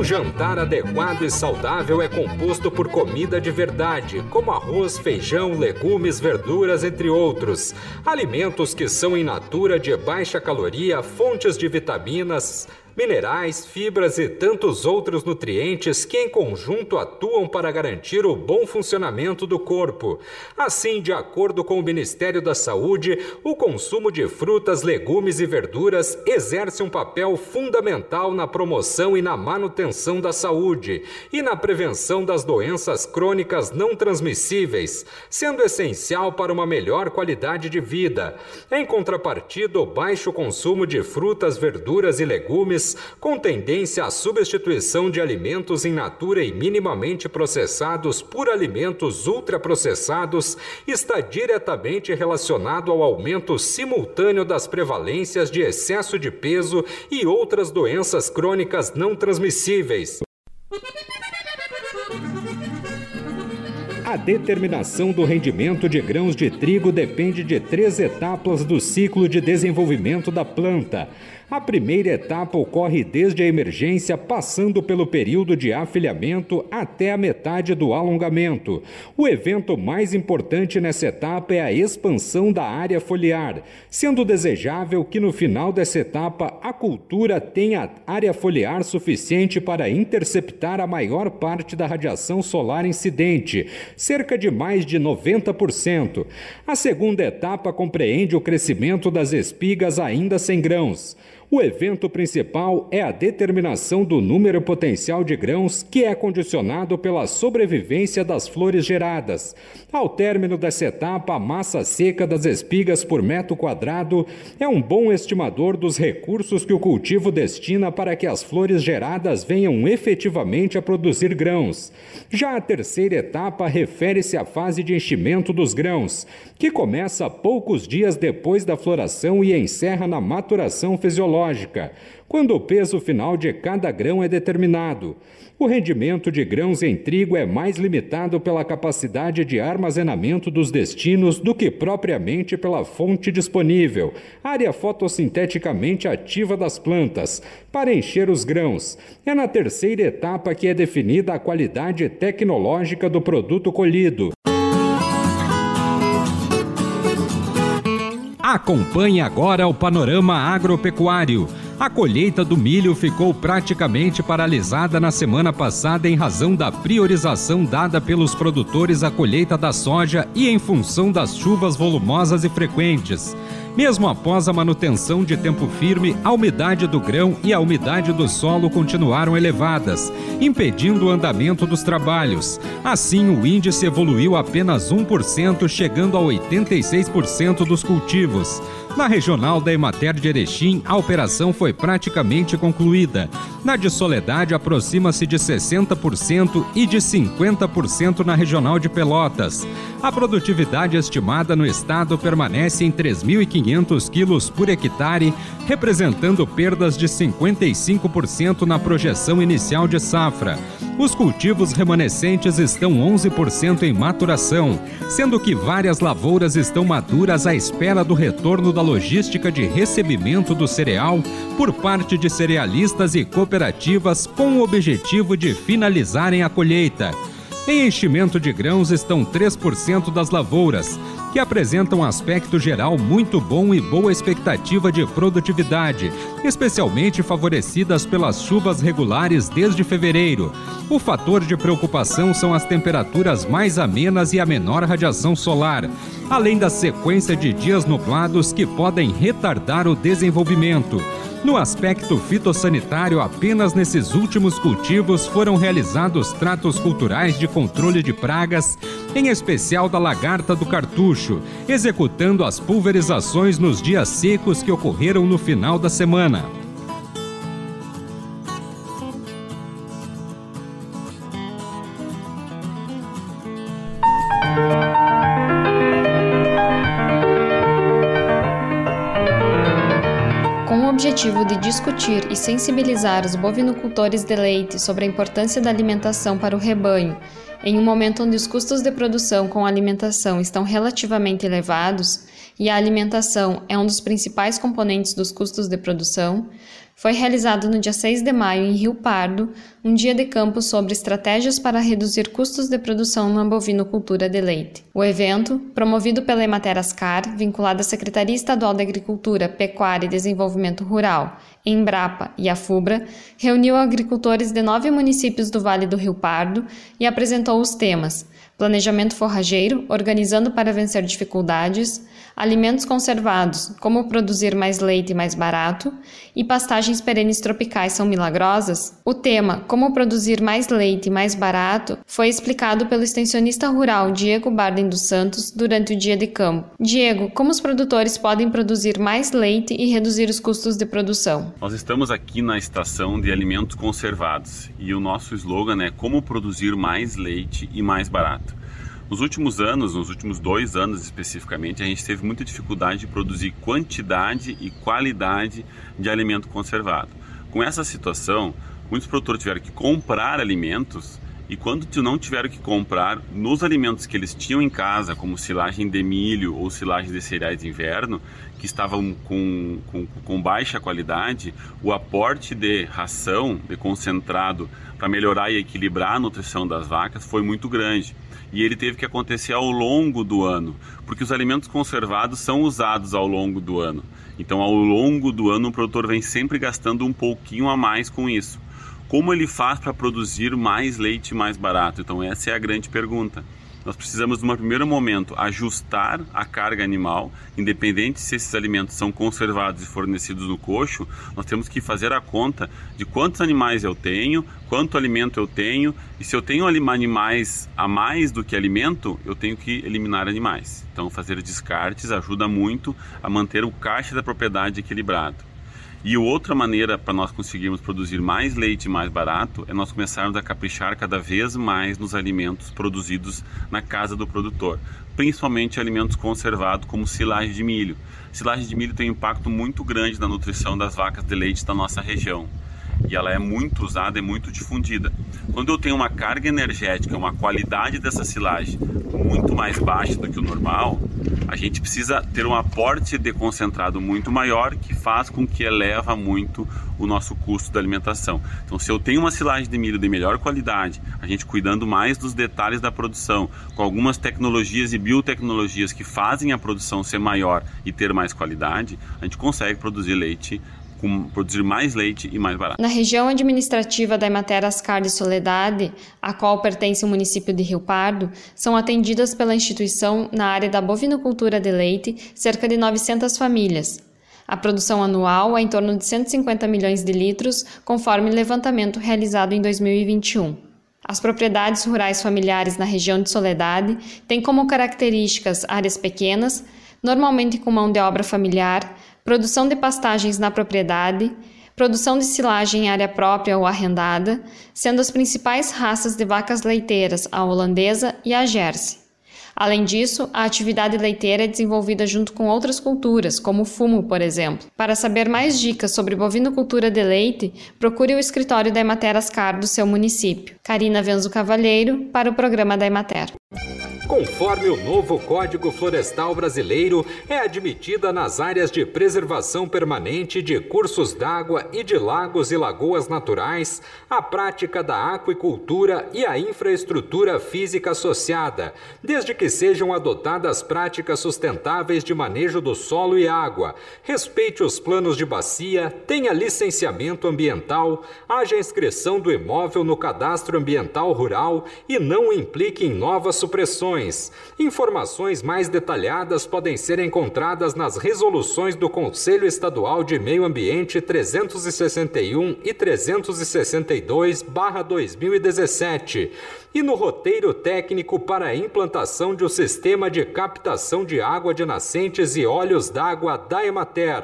Um jantar adequado e saudável é composto por comida de verdade, como arroz, feijão, legumes, verduras, entre outros. Alimentos que são em natura de baixa caloria, fontes de vitaminas, minerais, fibras e tantos outros nutrientes que, em conjunto, atuam para garantir o bom funcionamento do corpo. Assim, de acordo com o Ministério da Saúde, o consumo de frutas, legumes e verduras exerce um papel fundamental na promoção e na manutenção da saúde e na prevenção das doenças crônicas não transmissíveis, sendo essencial para uma melhor qualidade de vida. Em contrapartida, o baixo consumo de frutas, verduras e legumes com tendência à substituição de alimentos in natura e minimamente processados por alimentos ultraprocessados, está diretamente relacionado ao aumento simultâneo das prevalências de excesso de peso e outras doenças crônicas não transmissíveis. A determinação do rendimento de grãos de trigo depende de três etapas do ciclo de desenvolvimento da planta a primeira etapa ocorre desde a emergência, passando pelo período de afilhamento até a metade do alongamento. O evento mais importante nessa etapa é a expansão da área foliar, sendo desejável que no final dessa etapa a cultura tenha área foliar suficiente para interceptar a maior parte da radiação solar incidente, cerca de mais de 90%. A segunda etapa compreende o crescimento das espigas ainda sem grãos. O evento principal é a determinação do número potencial de grãos, que é condicionado pela sobrevivência das flores geradas. Ao término dessa etapa, a massa seca das espigas por metro quadrado é um bom estimador dos recursos que o cultivo destina para que as flores geradas venham efetivamente a produzir grãos. Já a terceira etapa refere-se à fase de enchimento dos grãos, que começa poucos dias depois da floração e encerra na maturação fisiológica quando o peso final de cada grão é determinado. O rendimento de grãos em trigo é mais limitado pela capacidade de armazenamento dos destinos do que propriamente pela fonte disponível, área fotossinteticamente ativa das plantas, para encher os grãos. É na terceira etapa que é definida a qualidade tecnológica do produto colhido. Acompanhe agora o panorama agropecuário. A colheita do milho ficou praticamente paralisada na semana passada em razão da priorização dada pelos produtores à colheita da soja e em função das chuvas volumosas e frequentes. Mesmo após a manutenção de tempo firme, a umidade do grão e a umidade do solo continuaram elevadas, impedindo o andamento dos trabalhos. Assim, o índice evoluiu apenas 1%, chegando a 86% dos cultivos. Na regional da Emater de Erechim, a operação foi praticamente concluída. Na de Soledade, aproxima-se de 60% e de 50% na regional de Pelotas. A produtividade estimada no estado permanece em 3.500 quilos por hectare, representando perdas de 55% na projeção inicial de safra. Os cultivos remanescentes estão 11% em maturação, sendo que várias lavouras estão maduras à espera do retorno da logística de recebimento do cereal por parte de cerealistas e cooperativas com o objetivo de finalizarem a colheita. Em enchimento de grãos estão 3% das lavouras, que apresentam aspecto geral muito bom e boa expectativa de produtividade, especialmente favorecidas pelas chuvas regulares desde fevereiro. O fator de preocupação são as temperaturas mais amenas e a menor radiação solar, além da sequência de dias nublados que podem retardar o desenvolvimento. No aspecto fitossanitário, apenas nesses últimos cultivos foram realizados tratos culturais de controle de pragas, em especial da lagarta do cartucho, executando as pulverizações nos dias secos que ocorreram no final da semana. Objetivo de discutir e sensibilizar os bovinocultores de leite sobre a importância da alimentação para o rebanho, em um momento onde os custos de produção com alimentação estão relativamente elevados e a alimentação é um dos principais componentes dos custos de produção, foi realizado no dia 6 de maio em Rio Pardo um dia de campo sobre estratégias para reduzir custos de produção na bovinocultura de leite. O evento, promovido pela Emater Ascar, vinculada à Secretaria Estadual de Agricultura, Pecuária e Desenvolvimento Rural, Embrapa e a FUBRA, reuniu agricultores de nove municípios do Vale do Rio Pardo e apresentou os temas planejamento forrageiro, organizando para vencer dificuldades, alimentos conservados, como produzir mais leite mais barato, e pastagens perenes tropicais são milagrosas, o tema Como produzir mais leite mais barato foi explicado pelo extensionista rural Diego Barden dos Santos durante o dia de campo. Diego, como os produtores podem produzir mais leite e reduzir os custos de produção? Nós estamos aqui na estação de alimentos conservados e o nosso slogan é Como produzir mais leite e mais barato. Nos últimos anos, nos últimos dois anos especificamente, a gente teve muita dificuldade de produzir quantidade e qualidade de alimento conservado. Com essa situação, muitos produtores tiveram que comprar alimentos e quando não tiveram que comprar nos alimentos que eles tinham em casa, como silagem de milho ou silagem de cereais de inverno, que estavam com, com, com baixa qualidade, o aporte de ração, de concentrado, para melhorar e equilibrar a nutrição das vacas foi muito grande e ele teve que acontecer ao longo do ano, porque os alimentos conservados são usados ao longo do ano. Então, ao longo do ano, o produtor vem sempre gastando um pouquinho a mais com isso. Como ele faz para produzir mais leite mais barato? Então, essa é a grande pergunta. Nós precisamos, no primeiro momento, ajustar a carga animal, independente se esses alimentos são conservados e fornecidos no coxo, nós temos que fazer a conta de quantos animais eu tenho, quanto alimento eu tenho, e se eu tenho animais a mais do que alimento, eu tenho que eliminar animais. Então, fazer descartes ajuda muito a manter o caixa da propriedade equilibrado. E outra maneira para nós conseguirmos produzir mais leite mais barato é nós começarmos a caprichar cada vez mais nos alimentos produzidos na casa do produtor, principalmente alimentos conservados como silagem de milho. Silagem de milho tem um impacto muito grande na nutrição das vacas de leite da nossa região e ela é muito usada e muito difundida. Quando eu tenho uma carga energética, uma qualidade dessa silagem muito mais baixa do que o normal, a gente precisa ter um aporte de concentrado muito maior que faz com que eleva muito o nosso custo da alimentação. Então, se eu tenho uma silagem de milho de melhor qualidade, a gente cuidando mais dos detalhes da produção, com algumas tecnologias e biotecnologias que fazem a produção ser maior e ter mais qualidade, a gente consegue produzir leite com produzir mais leite e mais barato. Na região administrativa da Emater Ascar de Soledade, a qual pertence o município de Rio Pardo, são atendidas pela instituição na área da bovinocultura de leite cerca de 900 famílias. A produção anual é em torno de 150 milhões de litros, conforme levantamento realizado em 2021. As propriedades rurais familiares na região de Soledade têm como características áreas pequenas, normalmente com mão de obra familiar, produção de pastagens na propriedade, produção de silagem em área própria ou arrendada, sendo as principais raças de vacas leiteiras a holandesa e a Jersey. Além disso, a atividade leiteira é desenvolvida junto com outras culturas, como o fumo, por exemplo. Para saber mais dicas sobre bovinocultura de leite, procure o escritório da Emater Ascar do seu município. Karina Venzo Cavalheiro, para o programa da Emater. Conforme o novo Código Florestal Brasileiro, é admitida nas áreas de preservação permanente de cursos d'água e de lagos e lagoas naturais a prática da aquicultura e a infraestrutura física associada, desde que sejam adotadas práticas sustentáveis de manejo do solo e água, respeite os planos de bacia, tenha licenciamento ambiental, haja inscrição do imóvel no cadastro ambiental rural e não implique em novas supressões Informações. Informações mais detalhadas podem ser encontradas nas resoluções do Conselho Estadual de Meio Ambiente 361 e 362/2017 e no roteiro técnico para a implantação de um sistema de captação de água de nascentes e óleos d'água da Emater.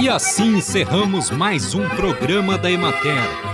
E assim encerramos mais um programa da Emater.